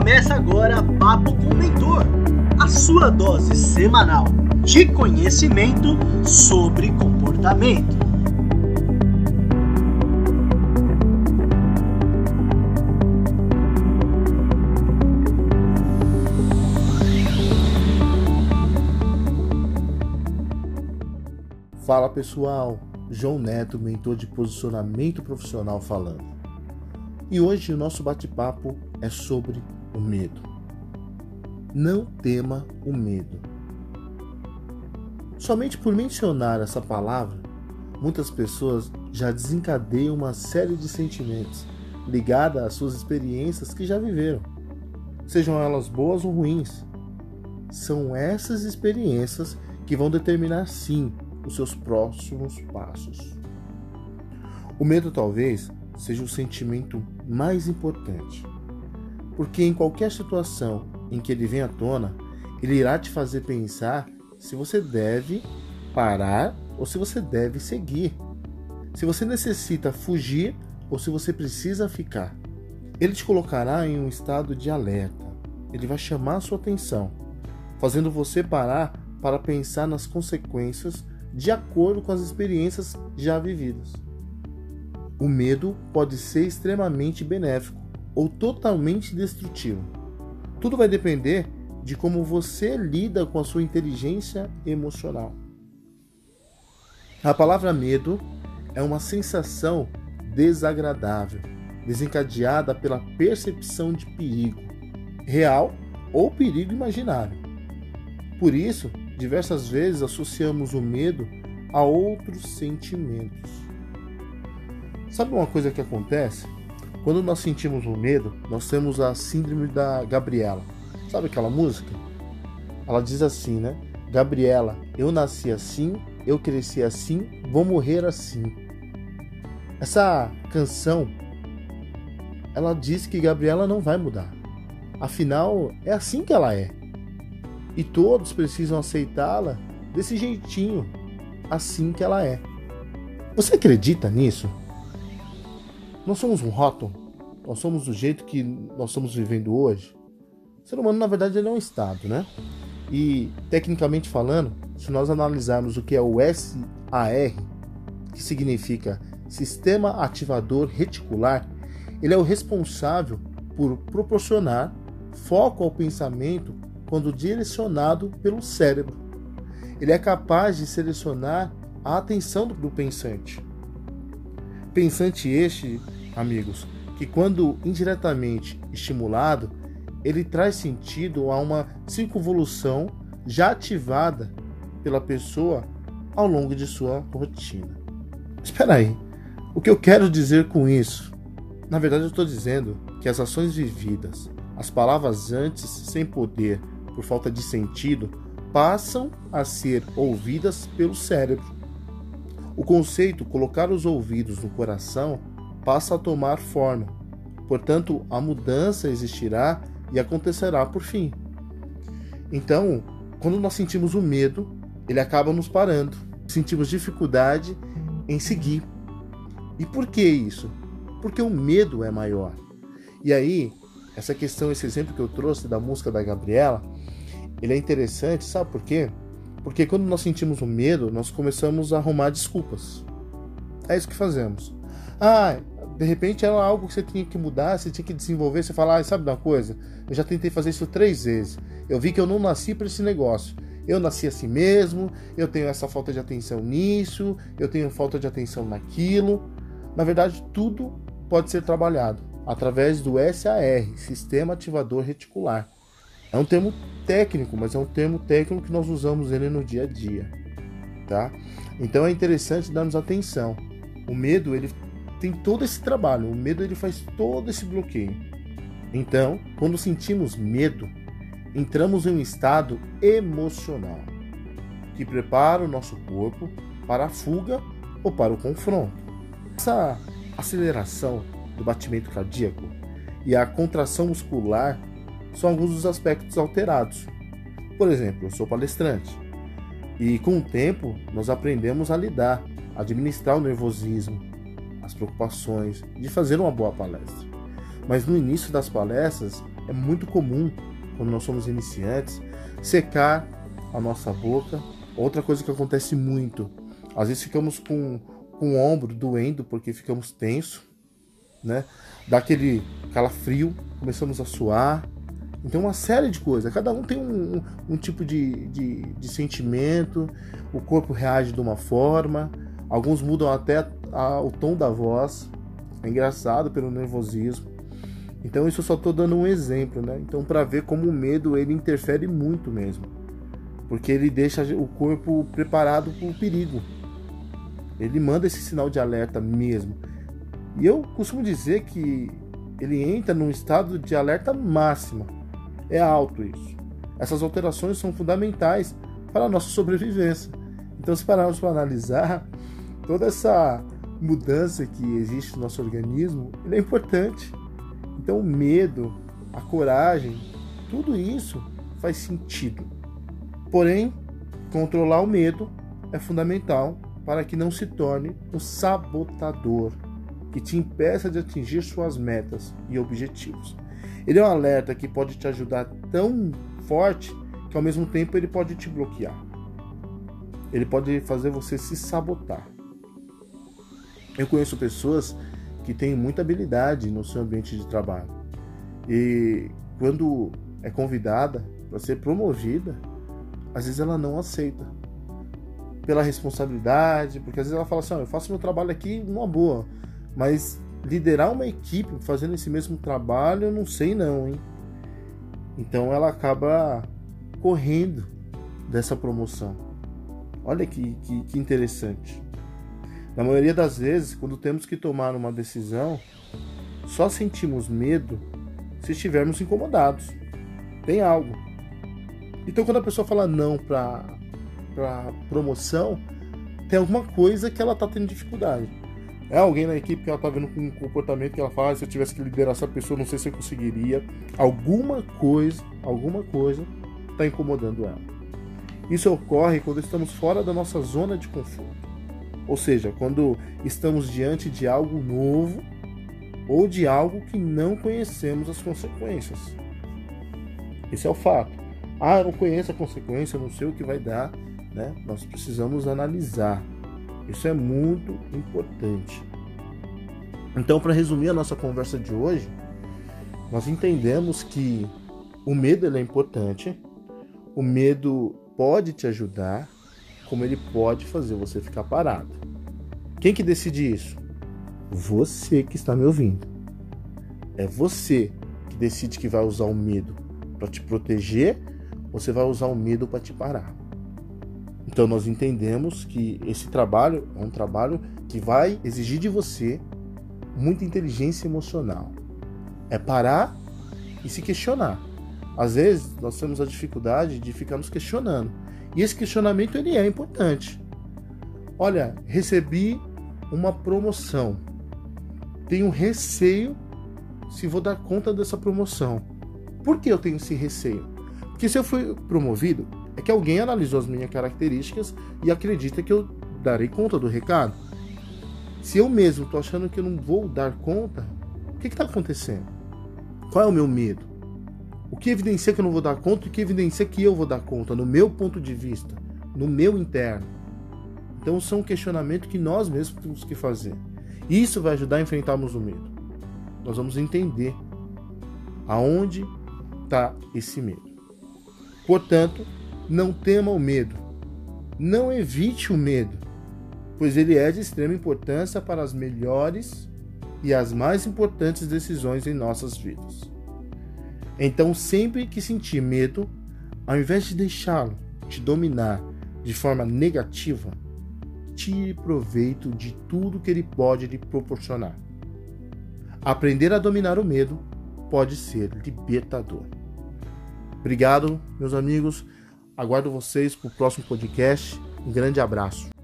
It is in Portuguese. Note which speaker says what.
Speaker 1: Começa agora Papo com Mentor, a sua dose semanal de conhecimento sobre comportamento.
Speaker 2: Fala pessoal, João Neto, mentor de posicionamento profissional falando. E hoje o nosso bate-papo é sobre o medo. Não tema o medo. Somente por mencionar essa palavra, muitas pessoas já desencadeiam uma série de sentimentos ligada às suas experiências que já viveram, sejam elas boas ou ruins. São essas experiências que vão determinar sim os seus próximos passos. O medo talvez seja o sentimento mais importante, porque em qualquer situação em que ele vem à tona, ele irá te fazer pensar se você deve parar ou se você deve seguir, se você necessita fugir ou se você precisa ficar. Ele te colocará em um estado de alerta, ele vai chamar a sua atenção, fazendo você parar para pensar nas consequências de acordo com as experiências já vividas. O medo pode ser extremamente benéfico ou totalmente destrutivo. Tudo vai depender de como você lida com a sua inteligência emocional. A palavra medo é uma sensação desagradável, desencadeada pela percepção de perigo, real ou perigo imaginário. Por isso, diversas vezes associamos o medo a outros sentimentos. Sabe uma coisa que acontece? Quando nós sentimos o medo, nós temos a síndrome da Gabriela. Sabe aquela música? Ela diz assim, né? Gabriela, eu nasci assim, eu cresci assim, vou morrer assim. Essa canção, ela diz que Gabriela não vai mudar. Afinal, é assim que ela é. E todos precisam aceitá-la desse jeitinho, assim que ela é. Você acredita nisso? Nós somos um rótulo? Nós somos do jeito que nós estamos vivendo hoje? O ser humano, na verdade, ele é um estado, né? E, tecnicamente falando, se nós analisarmos o que é o SAR, que significa Sistema Ativador Reticular, ele é o responsável por proporcionar foco ao pensamento quando direcionado pelo cérebro. Ele é capaz de selecionar a atenção do pensante. Pensante este, amigos, que quando indiretamente estimulado, ele traz sentido a uma circunvolução já ativada pela pessoa ao longo de sua rotina. Espera aí, o que eu quero dizer com isso? Na verdade, eu estou dizendo que as ações vividas, as palavras antes sem poder, por falta de sentido, passam a ser ouvidas pelo cérebro. O conceito colocar os ouvidos no coração passa a tomar forma. Portanto, a mudança existirá e acontecerá por fim. Então, quando nós sentimos o medo, ele acaba nos parando. Sentimos dificuldade em seguir. E por que isso? Porque o medo é maior. E aí, essa questão, esse exemplo que eu trouxe da música da Gabriela, ele é interessante, sabe por quê? Porque quando nós sentimos o medo, nós começamos a arrumar desculpas. É isso que fazemos. Ah, de repente era algo que você tinha que mudar, você tinha que desenvolver. Você fala, ah, sabe uma coisa? Eu já tentei fazer isso três vezes. Eu vi que eu não nasci para esse negócio. Eu nasci assim mesmo, eu tenho essa falta de atenção nisso, eu tenho falta de atenção naquilo. Na verdade, tudo pode ser trabalhado através do SAR, Sistema Ativador Reticular. É um termo técnico, mas é um termo técnico que nós usamos ele no dia a dia, tá? Então é interessante darmos atenção. O medo ele tem todo esse trabalho, o medo ele faz todo esse bloqueio. Então, quando sentimos medo, entramos em um estado emocional que prepara o nosso corpo para a fuga ou para o confronto. Essa aceleração do batimento cardíaco e a contração muscular são alguns dos aspectos alterados. Por exemplo, eu sou palestrante e com o tempo nós aprendemos a lidar, a administrar o nervosismo, as preocupações de fazer uma boa palestra. Mas no início das palestras é muito comum quando nós somos iniciantes secar a nossa boca. Outra coisa que acontece muito, às vezes ficamos com, com o ombro doendo porque ficamos tenso, né? Dá aquele calafrio, começamos a suar. Então, uma série de coisas. Cada um tem um, um, um tipo de, de, de, sentimento, o corpo reage de uma forma, alguns mudam até a, o tom da voz. É engraçado pelo nervosismo. Então, isso eu só estou dando um exemplo, né? Então, para ver como o medo ele interfere muito mesmo, porque ele deixa o corpo preparado para o perigo. Ele manda esse sinal de alerta mesmo. E eu costumo dizer que ele entra num estado de alerta máxima. É alto isso. Essas alterações são fundamentais para a nossa sobrevivência. Então, se pararmos para analisar, toda essa mudança que existe no nosso organismo, ele é importante. Então, o medo, a coragem, tudo isso faz sentido. Porém, controlar o medo é fundamental para que não se torne um sabotador que te impeça de atingir suas metas e objetivos. Ele é um alerta que pode te ajudar tão forte que ao mesmo tempo ele pode te bloquear. Ele pode fazer você se sabotar. Eu conheço pessoas que têm muita habilidade no seu ambiente de trabalho. E quando é convidada para ser promovida, às vezes ela não aceita. Pela responsabilidade, porque às vezes ela fala assim: oh, eu faço meu trabalho aqui numa boa, mas liderar uma equipe fazendo esse mesmo trabalho, eu não sei não, hein? Então ela acaba correndo dessa promoção. Olha que, que, que interessante. Na maioria das vezes, quando temos que tomar uma decisão, só sentimos medo se estivermos incomodados. Tem algo. Então, quando a pessoa fala não para promoção, tem alguma coisa que ela está tendo dificuldade. É alguém na equipe que ela tá vendo com um comportamento que ela fala, ah, se eu tivesse que liderar essa pessoa, não sei se eu conseguiria. Alguma coisa, alguma coisa está incomodando ela. Isso ocorre quando estamos fora da nossa zona de conforto. Ou seja, quando estamos diante de algo novo ou de algo que não conhecemos as consequências. Esse é o fato. Ah, eu não conheço a consequência, não sei o que vai dar. Né? Nós precisamos analisar. Isso é muito importante. Então, para resumir a nossa conversa de hoje, nós entendemos que o medo é importante, o medo pode te ajudar, como ele pode fazer você ficar parado. Quem que decide isso? Você que está me ouvindo. É você que decide que vai usar o medo para te proteger ou você vai usar o medo para te parar. Então nós entendemos que esse trabalho é um trabalho que vai exigir de você muita inteligência emocional. É parar e se questionar. Às vezes nós temos a dificuldade de ficar nos questionando. E esse questionamento ele é importante. Olha, recebi uma promoção. Tenho receio se vou dar conta dessa promoção. Por que eu tenho esse receio? Porque se eu fui promovido, é que alguém analisou as minhas características e acredita que eu darei conta do recado. Se eu mesmo estou achando que eu não vou dar conta, o que está acontecendo? Qual é o meu medo? O que evidencia que eu não vou dar conta e o que evidencia que eu vou dar conta, no meu ponto de vista, no meu interno? Então são questionamentos que nós mesmos temos que fazer. E isso vai ajudar a enfrentarmos o medo. Nós vamos entender aonde está esse medo. Portanto, não tema o medo. Não evite o medo, pois ele é de extrema importância para as melhores e as mais importantes decisões em nossas vidas. Então, sempre que sentir medo, ao invés de deixá-lo te dominar de forma negativa, tire proveito de tudo que ele pode lhe proporcionar. Aprender a dominar o medo pode ser libertador. Obrigado, meus amigos. Aguardo vocês para o próximo podcast. Um grande abraço.